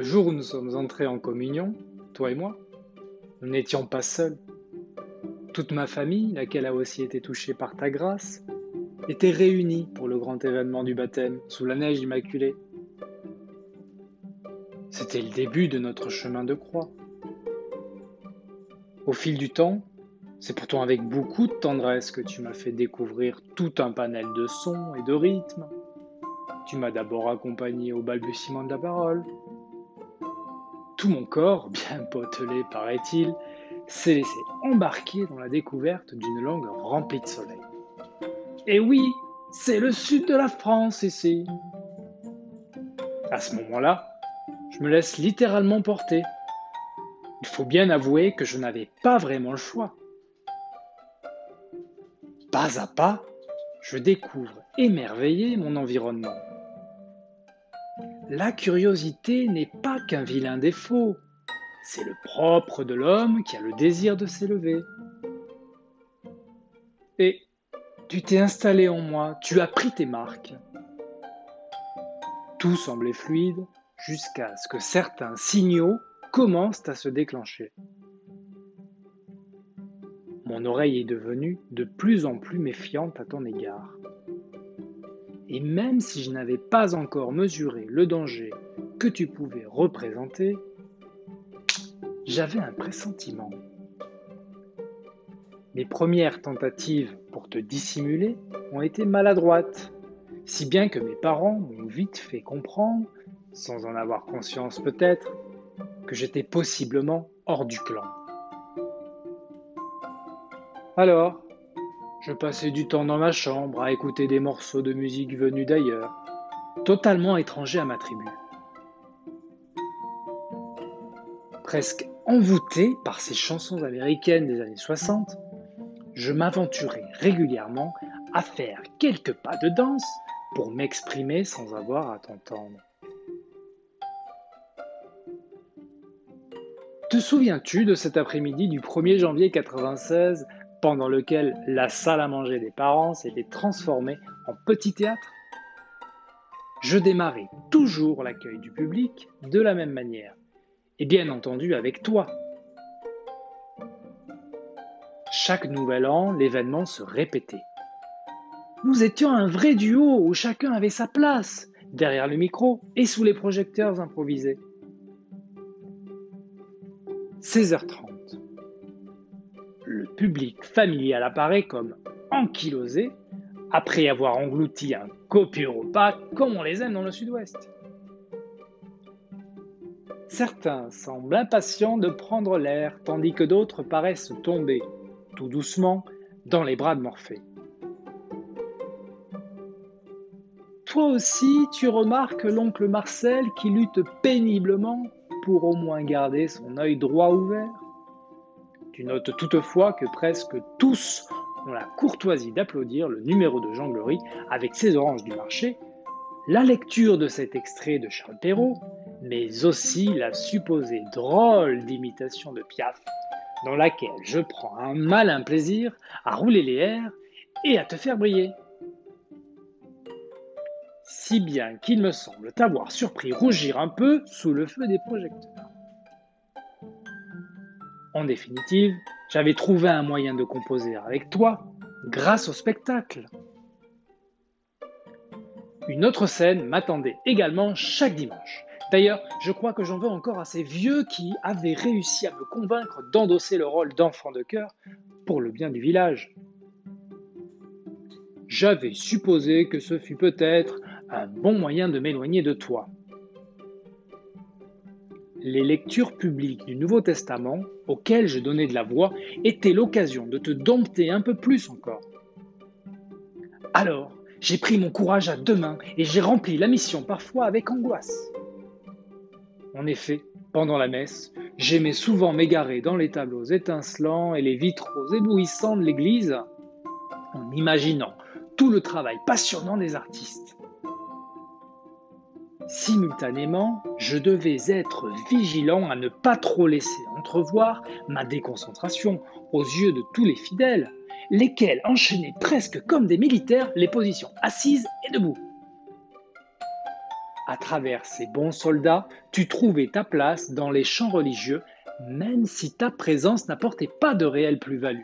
Le jour où nous sommes entrés en communion, toi et moi, nous n'étions pas seuls. Toute ma famille, laquelle a aussi été touchée par ta grâce, était réunie pour le grand événement du baptême sous la neige immaculée. C'était le début de notre chemin de croix. Au fil du temps, c'est pourtant avec beaucoup de tendresse que tu m'as fait découvrir tout un panel de sons et de rythmes. Tu m'as d'abord accompagné au balbutiement de la parole. Tout mon corps, bien potelé paraît-il, s'est laissé embarquer dans la découverte d'une langue remplie de soleil. Et oui, c'est le sud de la France ici. À ce moment-là, je me laisse littéralement porter. Il faut bien avouer que je n'avais pas vraiment le choix. Pas à pas, je découvre émerveillé mon environnement. La curiosité n'est pas qu'un vilain défaut, c'est le propre de l'homme qui a le désir de s'élever. Et tu t'es installé en moi, tu as pris tes marques. Tout semblait fluide jusqu'à ce que certains signaux commencent à se déclencher mon oreille est devenue de plus en plus méfiante à ton égard. Et même si je n'avais pas encore mesuré le danger que tu pouvais représenter, j'avais un pressentiment. Mes premières tentatives pour te dissimuler ont été maladroites, si bien que mes parents m'ont vite fait comprendre, sans en avoir conscience peut-être, que j'étais possiblement hors du clan. Alors, je passais du temps dans ma chambre à écouter des morceaux de musique venus d'ailleurs, totalement étrangers à ma tribu. Presque envoûté par ces chansons américaines des années 60, je m'aventurais régulièrement à faire quelques pas de danse pour m'exprimer sans avoir à t'entendre. Te souviens-tu de cet après-midi du 1er janvier 96 pendant lequel la salle à manger des parents s'était transformée en petit théâtre Je démarrais toujours l'accueil du public de la même manière, et bien entendu avec toi. Chaque nouvel an, l'événement se répétait. Nous étions un vrai duo où chacun avait sa place, derrière le micro et sous les projecteurs improvisés. 16h30 le public familial apparaît comme ankylosé après avoir englouti un copieux repas comme on les aime dans le sud-ouest. Certains semblent impatients de prendre l'air, tandis que d'autres paraissent tomber, tout doucement, dans les bras de Morphée. Toi aussi, tu remarques l'oncle Marcel qui lutte péniblement pour au moins garder son œil droit ouvert? Tu notes toutefois que presque tous ont la courtoisie d'applaudir le numéro de Glory avec ses oranges du marché, la lecture de cet extrait de Charles Perrault, mais aussi la supposée drôle d'imitation de Piaf, dans laquelle je prends un malin plaisir à rouler les airs et à te faire briller. Si bien qu'il me semble t'avoir surpris rougir un peu sous le feu des projecteurs. En définitive, j'avais trouvé un moyen de composer avec toi grâce au spectacle. Une autre scène m'attendait également chaque dimanche. D'ailleurs, je crois que j'en veux encore à ces vieux qui avaient réussi à me convaincre d'endosser le rôle d'enfant de cœur pour le bien du village. J'avais supposé que ce fut peut-être un bon moyen de m'éloigner de toi les lectures publiques du Nouveau Testament, auxquelles je donnais de la voix, étaient l'occasion de te dompter un peu plus encore. Alors, j'ai pris mon courage à deux mains et j'ai rempli la mission parfois avec angoisse. En effet, pendant la messe, j'aimais souvent m'égarer dans les tableaux étincelants et les vitraux éblouissants de l'église, en imaginant tout le travail passionnant des artistes. Simultanément, je devais être vigilant à ne pas trop laisser entrevoir ma déconcentration aux yeux de tous les fidèles, lesquels enchaînaient presque comme des militaires les positions assises et debout. À travers ces bons soldats, tu trouvais ta place dans les champs religieux, même si ta présence n'apportait pas de réelle plus-value.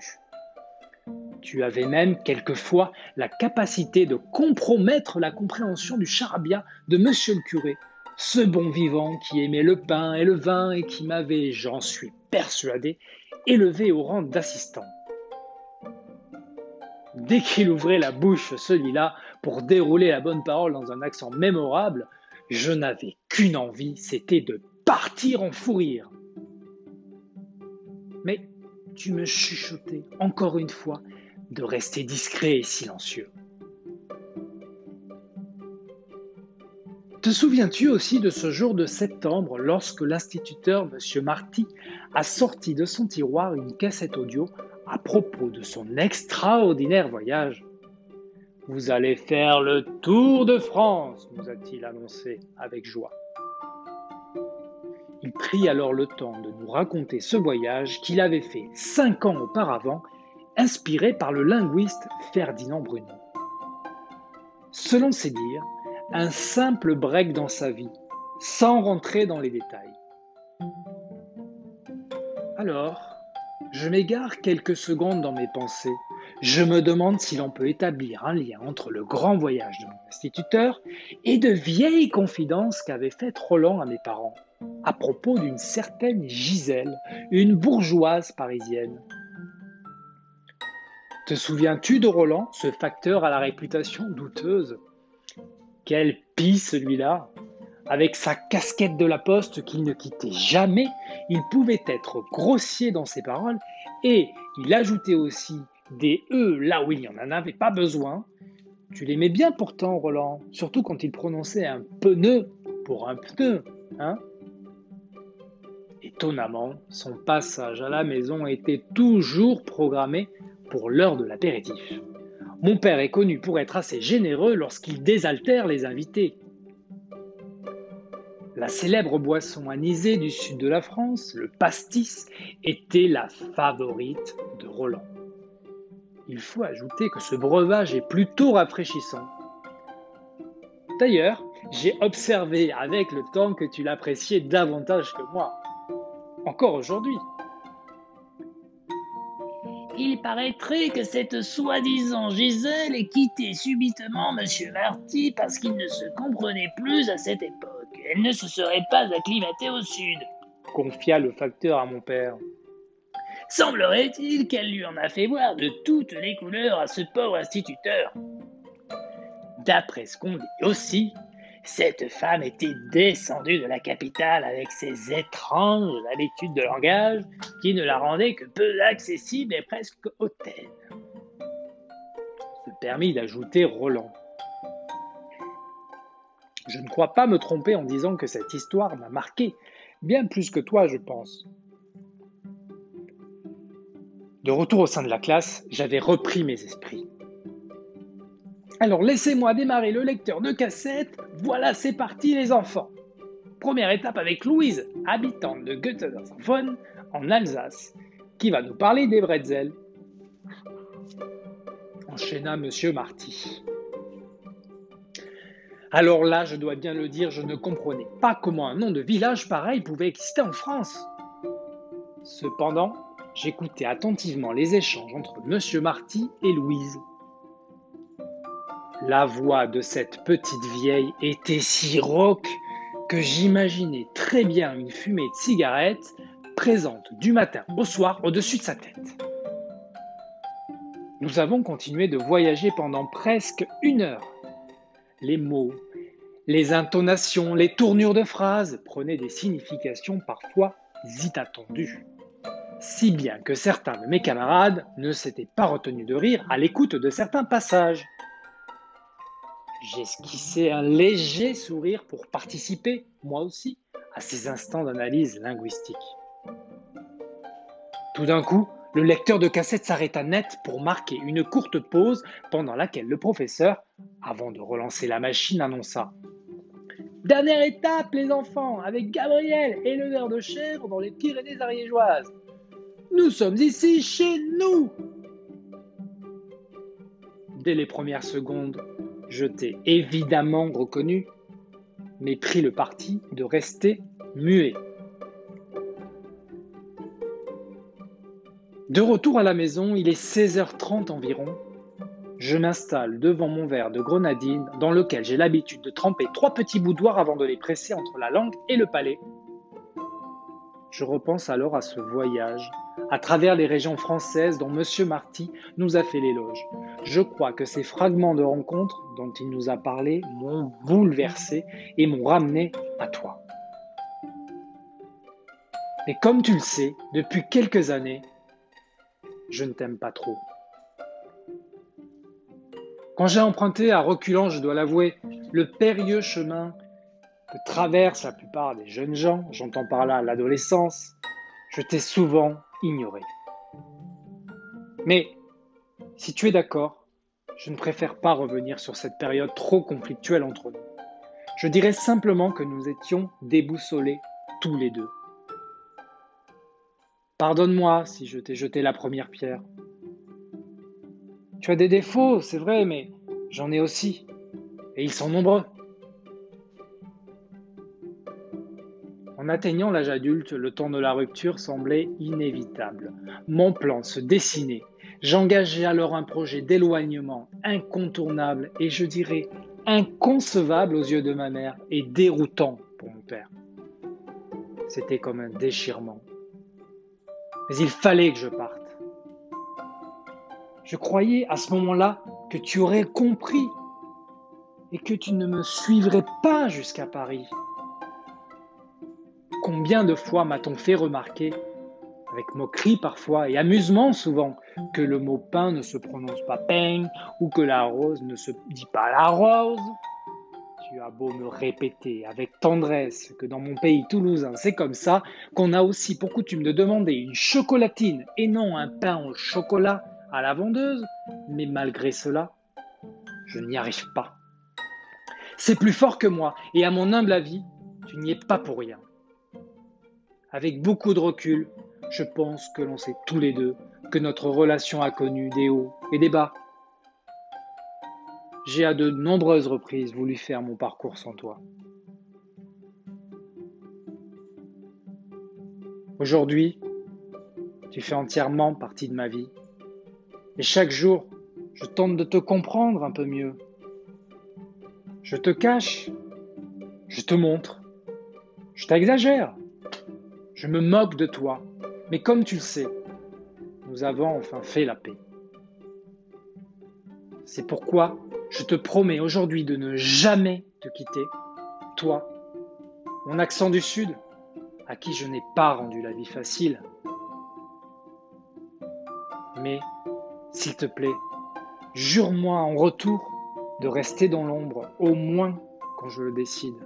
Tu avais même quelquefois la capacité de compromettre la compréhension du charabia de monsieur le curé, ce bon vivant qui aimait le pain et le vin et qui m'avait, j'en suis persuadé, élevé au rang d'assistant. Dès qu'il ouvrait la bouche, celui-là, pour dérouler la bonne parole dans un accent mémorable, je n'avais qu'une envie, c'était de partir en fou rire. Mais tu me chuchotais encore une fois de rester discret et silencieux. Te souviens-tu aussi de ce jour de septembre lorsque l'instituteur M. Marty a sorti de son tiroir une cassette audio à propos de son extraordinaire voyage? Vous allez faire le tour de France, nous a-t-il annoncé avec joie. Il prit alors le temps de nous raconter ce voyage qu'il avait fait cinq ans auparavant, inspiré par le linguiste Ferdinand Bruno. Selon ses dires, un simple break dans sa vie, sans rentrer dans les détails. Alors, je m'égare quelques secondes dans mes pensées. Je me demande si l'on peut établir un lien entre le grand voyage de mon instituteur et de vieilles confidences qu'avait faites Roland à mes parents à propos d'une certaine Gisèle, une bourgeoise parisienne. Te souviens-tu de Roland, ce facteur à la réputation douteuse? Quel pis celui-là. Avec sa casquette de la poste qu'il ne quittait jamais, il pouvait être grossier dans ses paroles et il ajoutait aussi des E là où il n'y en avait pas besoin. Tu l'aimais bien pourtant, Roland, surtout quand il prononçait un pneu pour un pneu, hein? Étonnamment, son passage à la maison était toujours programmé pour l'heure de l'apéritif. Mon père est connu pour être assez généreux lorsqu'il désaltère les invités. La célèbre boisson anisée du sud de la France, le pastis, était la favorite de Roland. Il faut ajouter que ce breuvage est plutôt rafraîchissant. D'ailleurs, j'ai observé avec le temps que tu l'appréciais davantage que moi. Encore aujourd'hui. Il paraîtrait que cette soi-disant Gisèle ait quitté subitement Monsieur Marty parce qu'il ne se comprenait plus à cette époque. Elle ne se serait pas acclimatée au sud, confia le facteur à mon père. Semblerait-il qu'elle lui en a fait voir de toutes les couleurs à ce pauvre instituteur. D'après ce qu'on dit aussi, cette femme était descendue de la capitale avec ses étranges habitudes de langage qui ne la rendaient que peu accessible et presque hautaine. Se permit d'ajouter Roland. Je ne crois pas me tromper en disant que cette histoire m'a marqué, bien plus que toi, je pense. De retour au sein de la classe, j'avais repris mes esprits. Alors laissez-moi démarrer le lecteur de cassette. Voilà, c'est parti les enfants. Première étape avec Louise, habitante de Göttingen en Alsace, qui va nous parler des bretzels. Enchaîna Monsieur Marty. Alors là, je dois bien le dire, je ne comprenais pas comment un nom de village pareil pouvait exister en France. Cependant, j'écoutais attentivement les échanges entre Monsieur Marty et Louise. La voix de cette petite vieille était si rauque que j'imaginais très bien une fumée de cigarette présente du matin au soir au-dessus de sa tête. Nous avons continué de voyager pendant presque une heure. Les mots, les intonations, les tournures de phrases prenaient des significations parfois inattendues. Si bien que certains de mes camarades ne s'étaient pas retenus de rire à l'écoute de certains passages. J'esquissais un léger sourire pour participer, moi aussi, à ces instants d'analyse linguistique. Tout d'un coup, le lecteur de cassette s'arrêta net pour marquer une courte pause pendant laquelle le professeur, avant de relancer la machine, annonça Dernière étape, les enfants, avec Gabriel et le verre de chèvre dans les Pyrénées ariégeoises. Nous sommes ici chez nous Dès les premières secondes, je t'ai évidemment reconnu. mais pris le parti de rester muet. De retour à la maison, il est 16h30 environ. Je m'installe devant mon verre de grenadine dans lequel j'ai l'habitude de tremper trois petits boudoirs avant de les presser entre la langue et le palais. Je repense alors à ce voyage à travers les régions françaises dont M. Marty nous a fait l'éloge. Je crois que ces fragments de rencontres dont il nous a parlé m'ont bouleversé et m'ont ramené à toi. Mais comme tu le sais, depuis quelques années, je ne t'aime pas trop. Quand j'ai emprunté à reculant, je dois l'avouer, le périlleux chemin que traversent la plupart des jeunes gens, j'entends par là l'adolescence, je t'ai souvent ignoré. Mais si tu es d'accord, je ne préfère pas revenir sur cette période trop conflictuelle entre nous. Je dirais simplement que nous étions déboussolés tous les deux. Pardonne-moi si je t'ai jeté la première pierre. Tu as des défauts, c'est vrai, mais j'en ai aussi. Et ils sont nombreux. En atteignant l'âge adulte, le temps de la rupture semblait inévitable. Mon plan se dessinait. J'engageais alors un projet d'éloignement incontournable et je dirais inconcevable aux yeux de ma mère et déroutant pour mon père. C'était comme un déchirement. Mais il fallait que je parte. Je croyais à ce moment-là que tu aurais compris et que tu ne me suivrais pas jusqu'à Paris. Combien de fois m'a-t-on fait remarquer, avec moquerie parfois et amusement souvent, que le mot pain ne se prononce pas pain ou que la rose ne se dit pas la rose? Tu as beau me répéter avec tendresse que dans mon pays toulousain c'est comme ça, qu'on a aussi pour coutume de demander une chocolatine et non un pain au chocolat à la vendeuse, mais malgré cela, je n'y arrive pas. C'est plus fort que moi, et à mon humble avis, tu n'y es pas pour rien. Avec beaucoup de recul, je pense que l'on sait tous les deux que notre relation a connu des hauts et des bas, j'ai à de nombreuses reprises voulu faire mon parcours sans toi. Aujourd'hui, tu fais entièrement partie de ma vie. Et chaque jour, je tente de te comprendre un peu mieux. Je te cache, je te montre, je t'exagère, je me moque de toi. Mais comme tu le sais, nous avons enfin fait la paix. C'est pourquoi je te promets aujourd'hui de ne jamais te quitter, toi, mon accent du Sud, à qui je n'ai pas rendu la vie facile. Mais, s'il te plaît, jure-moi en retour de rester dans l'ombre, au moins quand je le décide.